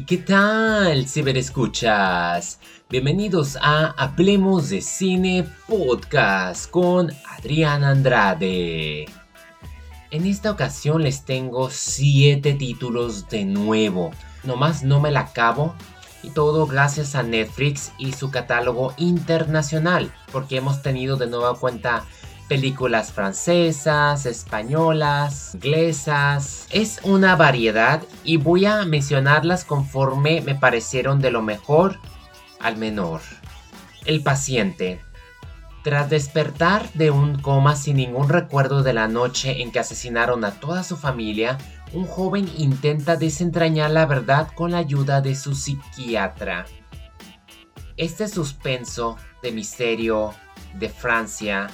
¿qué tal, ciberescuchas? Bienvenidos a Hablemos de Cine Podcast con Adrián Andrade. En esta ocasión les tengo 7 títulos de nuevo. Nomás no me la acabo. Y todo gracias a Netflix y su catálogo internacional. Porque hemos tenido de nueva cuenta películas francesas, españolas, inglesas. Es una variedad y voy a mencionarlas conforme me parecieron de lo mejor al menor. El paciente. Tras despertar de un coma sin ningún recuerdo de la noche en que asesinaron a toda su familia, un joven intenta desentrañar la verdad con la ayuda de su psiquiatra. Este suspenso de misterio de Francia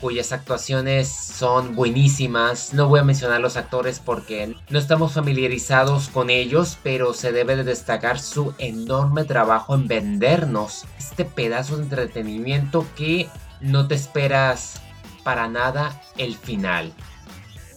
cuyas actuaciones son buenísimas. No voy a mencionar los actores porque no estamos familiarizados con ellos, pero se debe de destacar su enorme trabajo en vendernos este pedazo de entretenimiento que no te esperas para nada el final.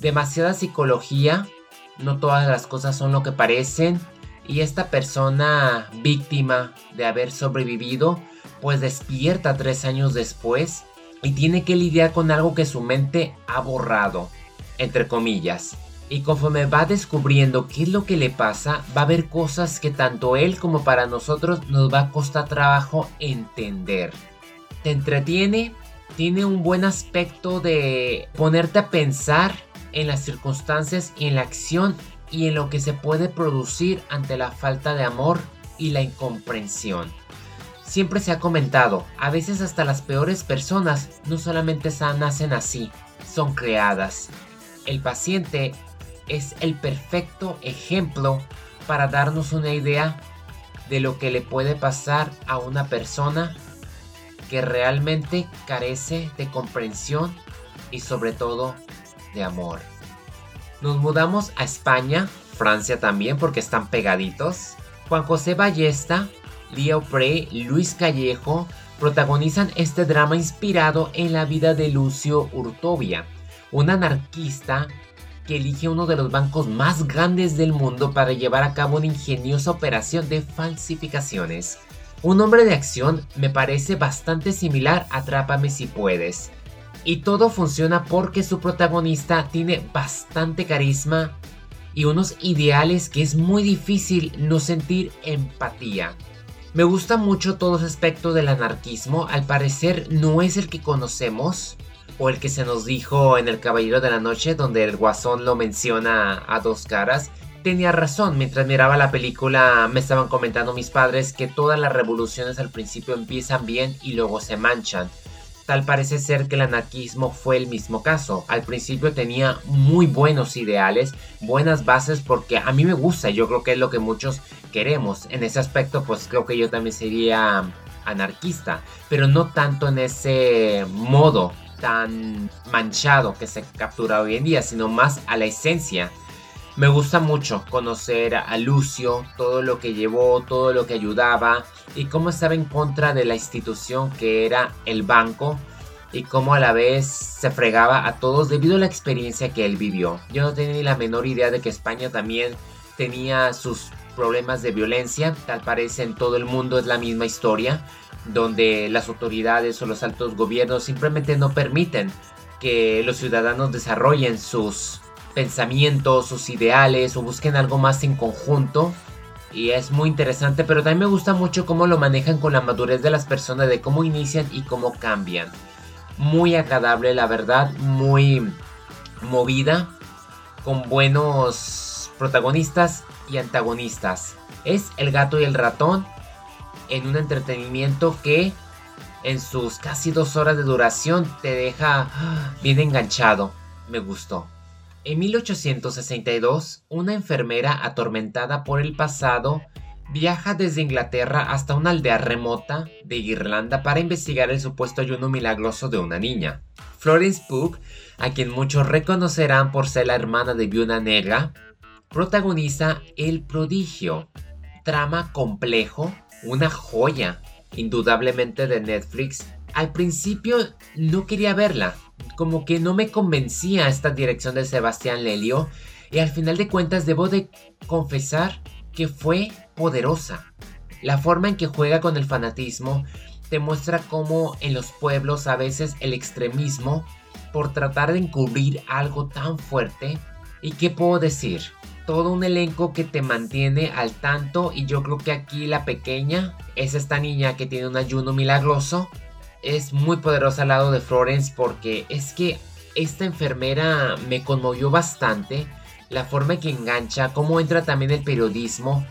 Demasiada psicología, no todas las cosas son lo que parecen y esta persona víctima de haber sobrevivido pues despierta tres años después y tiene que lidiar con algo que su mente ha borrado, entre comillas. Y conforme va descubriendo qué es lo que le pasa, va a haber cosas que tanto él como para nosotros nos va a costar trabajo entender. Te entretiene, tiene un buen aspecto de ponerte a pensar en las circunstancias y en la acción y en lo que se puede producir ante la falta de amor y la incomprensión. Siempre se ha comentado, a veces hasta las peores personas no solamente nacen así, son creadas. El paciente es el perfecto ejemplo para darnos una idea de lo que le puede pasar a una persona que realmente carece de comprensión y sobre todo de amor. Nos mudamos a España, Francia también porque están pegaditos. Juan José Ballesta Leo Prey, Luis Callejo protagonizan este drama inspirado en la vida de Lucio Urtobia, un anarquista que elige uno de los bancos más grandes del mundo para llevar a cabo una ingeniosa operación de falsificaciones. Un hombre de acción me parece bastante similar a Trápame si puedes. Y todo funciona porque su protagonista tiene bastante carisma y unos ideales que es muy difícil no sentir empatía. Me gusta mucho todo ese aspecto del anarquismo, al parecer no es el que conocemos o el que se nos dijo en El Caballero de la Noche, donde el guasón lo menciona a dos caras. Tenía razón, mientras miraba la película me estaban comentando mis padres que todas las revoluciones al principio empiezan bien y luego se manchan. Tal parece ser que el anarquismo fue el mismo caso. Al principio tenía muy buenos ideales, buenas bases porque a mí me gusta, yo creo que es lo que muchos queremos. En ese aspecto pues creo que yo también sería anarquista, pero no tanto en ese modo tan manchado que se captura hoy en día, sino más a la esencia me gusta mucho conocer a Lucio, todo lo que llevó, todo lo que ayudaba y cómo estaba en contra de la institución que era el banco y cómo a la vez se fregaba a todos debido a la experiencia que él vivió. Yo no tenía ni la menor idea de que España también tenía sus problemas de violencia, tal parece en todo el mundo es la misma historia, donde las autoridades o los altos gobiernos simplemente no permiten que los ciudadanos desarrollen sus pensamientos, sus ideales o busquen algo más en conjunto. Y es muy interesante, pero también me gusta mucho cómo lo manejan con la madurez de las personas, de cómo inician y cómo cambian. Muy agradable, la verdad, muy movida, con buenos protagonistas y antagonistas. Es El gato y el ratón en un entretenimiento que en sus casi dos horas de duración te deja bien enganchado. Me gustó. En 1862, una enfermera atormentada por el pasado viaja desde Inglaterra hasta una aldea remota de Irlanda para investigar el supuesto ayuno milagroso de una niña. Florence Pugh, a quien muchos reconocerán por ser la hermana de Viuna Negra, protagoniza El prodigio, trama complejo, una joya, indudablemente de Netflix. Al principio no quería verla, como que no me convencía esta dirección de Sebastián Lelio y al final de cuentas debo de confesar que fue poderosa. La forma en que juega con el fanatismo te muestra cómo en los pueblos a veces el extremismo por tratar de encubrir algo tan fuerte y qué puedo decir, todo un elenco que te mantiene al tanto y yo creo que aquí la pequeña es esta niña que tiene un ayuno milagroso es muy poderosa al lado de Florence porque es que esta enfermera me conmovió bastante la forma que engancha, cómo entra también el periodismo.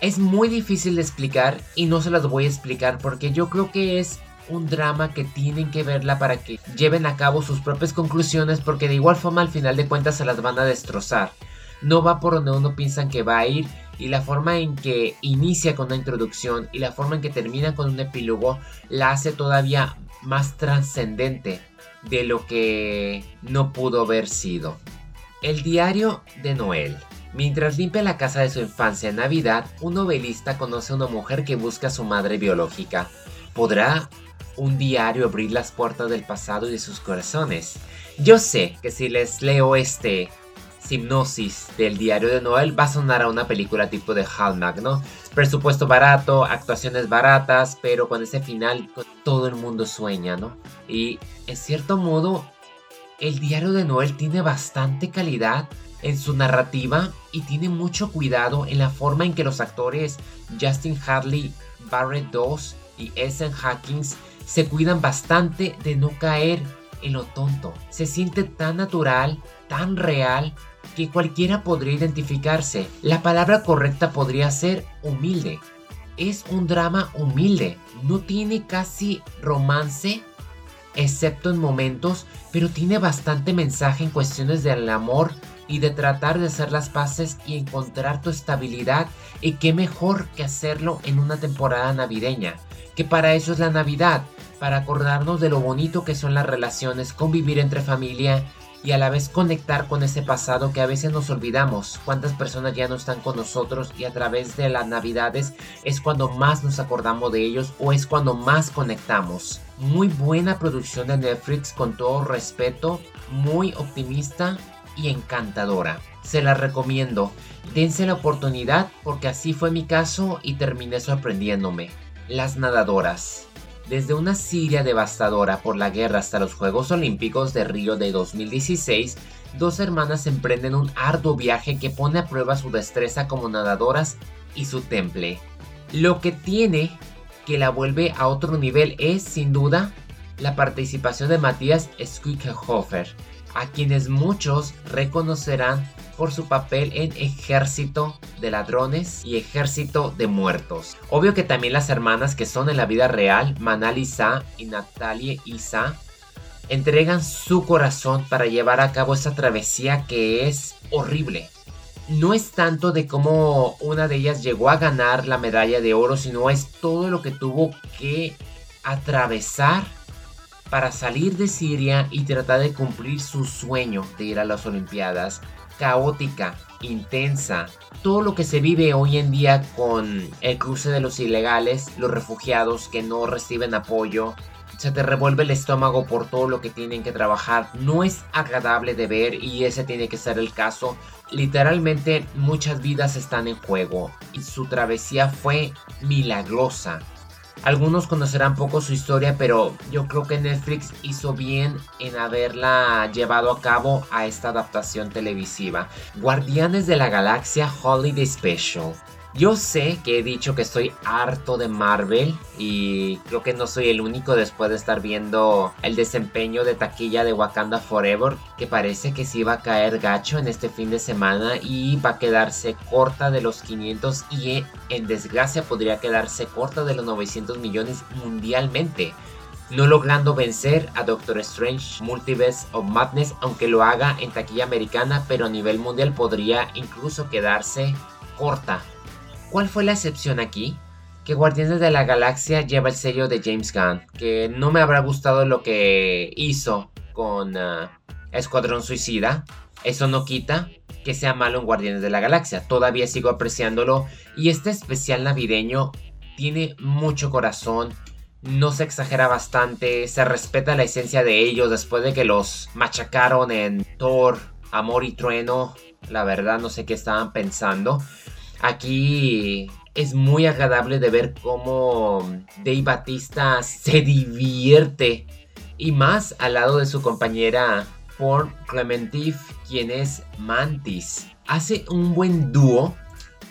Es muy difícil de explicar y no se las voy a explicar porque yo creo que es un drama que tienen que verla para que lleven a cabo sus propias conclusiones porque de igual forma al final de cuentas se las van a destrozar. No va por donde uno piensa que va a ir y la forma en que inicia con una introducción y la forma en que termina con un epílogo la hace todavía más trascendente de lo que no pudo haber sido. El diario de Noel. Mientras limpia la casa de su infancia en Navidad, un novelista conoce a una mujer que busca a su madre biológica. ¿Podrá un diario abrir las puertas del pasado y de sus corazones? Yo sé que si les leo este hipnosis del diario de Noel va a sonar a una película tipo de Hallmark, ¿no? Presupuesto barato, actuaciones baratas, pero con ese final todo el mundo sueña, ¿no? Y en cierto modo, el diario de Noel tiene bastante calidad en su narrativa y tiene mucho cuidado en la forma en que los actores Justin Harley, Barrett Doss y Essen Hackings se cuidan bastante de no caer en lo tonto. Se siente tan natural, tan real que cualquiera podría identificarse. La palabra correcta podría ser humilde. Es un drama humilde. No tiene casi romance, excepto en momentos, pero tiene bastante mensaje en cuestiones del amor y de tratar de hacer las paces y encontrar tu estabilidad. Y qué mejor que hacerlo en una temporada navideña, que para eso es la Navidad, para acordarnos de lo bonito que son las relaciones, convivir entre familia y a la vez conectar con ese pasado que a veces nos olvidamos. Cuántas personas ya no están con nosotros y a través de las navidades es cuando más nos acordamos de ellos o es cuando más conectamos. Muy buena producción de Netflix con todo respeto, muy optimista y encantadora. Se la recomiendo. Dense la oportunidad porque así fue mi caso y terminé sorprendiéndome. Las nadadoras. Desde una Siria devastadora por la guerra hasta los Juegos Olímpicos de Río de 2016, dos hermanas emprenden un arduo viaje que pone a prueba su destreza como nadadoras y su temple. Lo que tiene que la vuelve a otro nivel es, sin duda, la participación de Matías Squickenhofer, a quienes muchos reconocerán por su papel en Ejército de Ladrones y Ejército de Muertos. Obvio que también las hermanas que son en la vida real, Manal Isa y Natalie Isa, entregan su corazón para llevar a cabo esta travesía que es horrible. No es tanto de cómo una de ellas llegó a ganar la medalla de oro, sino es todo lo que tuvo que atravesar para salir de Siria y tratar de cumplir su sueño de ir a las Olimpiadas. Caótica, intensa, todo lo que se vive hoy en día con el cruce de los ilegales, los refugiados que no reciben apoyo, se te revuelve el estómago por todo lo que tienen que trabajar. No es agradable de ver y ese tiene que ser el caso. Literalmente muchas vidas están en juego y su travesía fue milagrosa. Algunos conocerán poco su historia, pero yo creo que Netflix hizo bien en haberla llevado a cabo a esta adaptación televisiva. Guardianes de la Galaxia Holiday Special. Yo sé que he dicho que estoy harto de Marvel y creo que no soy el único después de estar viendo el desempeño de taquilla de Wakanda Forever que parece que sí va a caer gacho en este fin de semana y va a quedarse corta de los 500 y en desgracia podría quedarse corta de los 900 millones mundialmente no logrando vencer a Doctor Strange Multiverse of Madness, aunque lo haga en taquilla americana, pero a nivel mundial podría incluso quedarse corta ¿Cuál fue la excepción aquí? Que Guardianes de la Galaxia lleva el sello de James Gunn, que no me habrá gustado lo que hizo con uh, Escuadrón Suicida. Eso no quita que sea malo en Guardianes de la Galaxia. Todavía sigo apreciándolo y este especial navideño tiene mucho corazón. No se exagera bastante, se respeta la esencia de ellos después de que los machacaron en Thor, Amor y Trueno. La verdad no sé qué estaban pensando. Aquí es muy agradable de ver cómo Dave Batista se divierte y más al lado de su compañera por Clementif, quien es Mantis. Hace un buen dúo,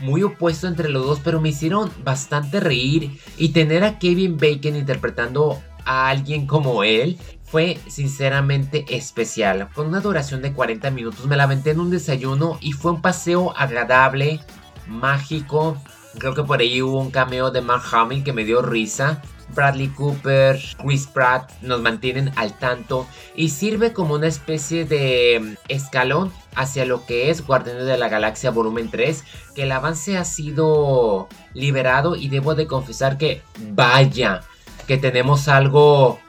muy opuesto entre los dos, pero me hicieron bastante reír y tener a Kevin Bacon interpretando a alguien como él fue sinceramente especial. Con una duración de 40 minutos me la aventé en un desayuno y fue un paseo agradable, mágico. Creo que por ahí hubo un cameo de Mark Hamill que me dio risa. Bradley Cooper, Chris Pratt nos mantienen al tanto y sirve como una especie de mm, escalón hacia lo que es Guardianes de la Galaxia Volumen 3, que el avance ha sido liberado y debo de confesar que vaya, que tenemos algo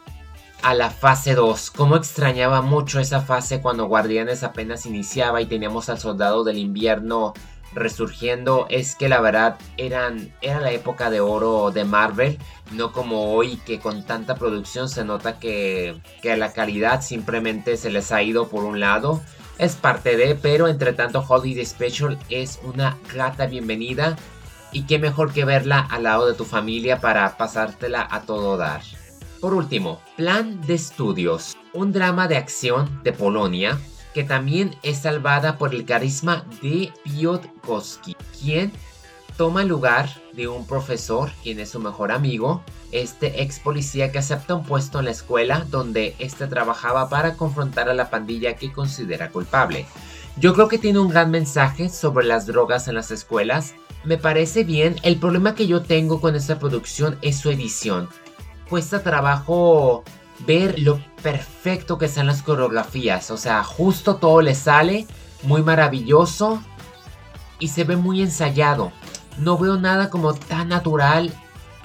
a la fase 2. Como extrañaba mucho esa fase cuando Guardianes apenas iniciaba y teníamos al Soldado del Invierno resurgiendo es que la verdad eran, era la época de oro de Marvel, no como hoy que con tanta producción se nota que, que la calidad simplemente se les ha ido por un lado. Es parte de, pero entre tanto Holiday Special es una grata bienvenida y qué mejor que verla al lado de tu familia para pasártela a todo dar. Por último, Plan de Estudios, un drama de acción de Polonia que también es salvada por el carisma de Piotr Koski, quien toma el lugar de un profesor, quien es su mejor amigo, este ex policía que acepta un puesto en la escuela donde este trabajaba para confrontar a la pandilla que considera culpable. Yo creo que tiene un gran mensaje sobre las drogas en las escuelas. Me parece bien, el problema que yo tengo con esta producción es su edición. Cuesta trabajo ver lo perfecto que sean las coreografías. O sea, justo todo le sale, muy maravilloso y se ve muy ensayado. No veo nada como tan natural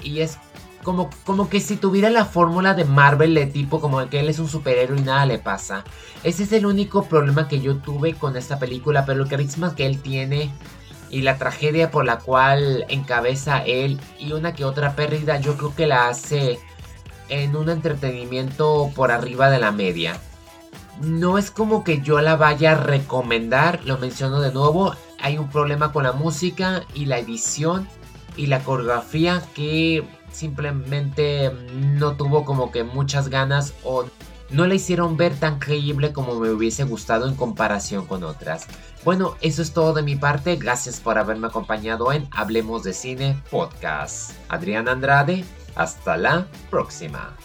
y es como, como que si tuviera la fórmula de Marvel de tipo como que él es un superhéroe y nada le pasa. Ese es el único problema que yo tuve con esta película, pero el carisma que él tiene y la tragedia por la cual encabeza él y una que otra pérdida yo creo que la hace en un entretenimiento por arriba de la media. No es como que yo la vaya a recomendar, lo menciono de nuevo, hay un problema con la música y la edición y la coreografía que simplemente no tuvo como que muchas ganas o no la hicieron ver tan creíble como me hubiese gustado en comparación con otras. Bueno, eso es todo de mi parte. Gracias por haberme acompañado en Hablemos de Cine Podcast. Adrián Andrade hasta la próxima.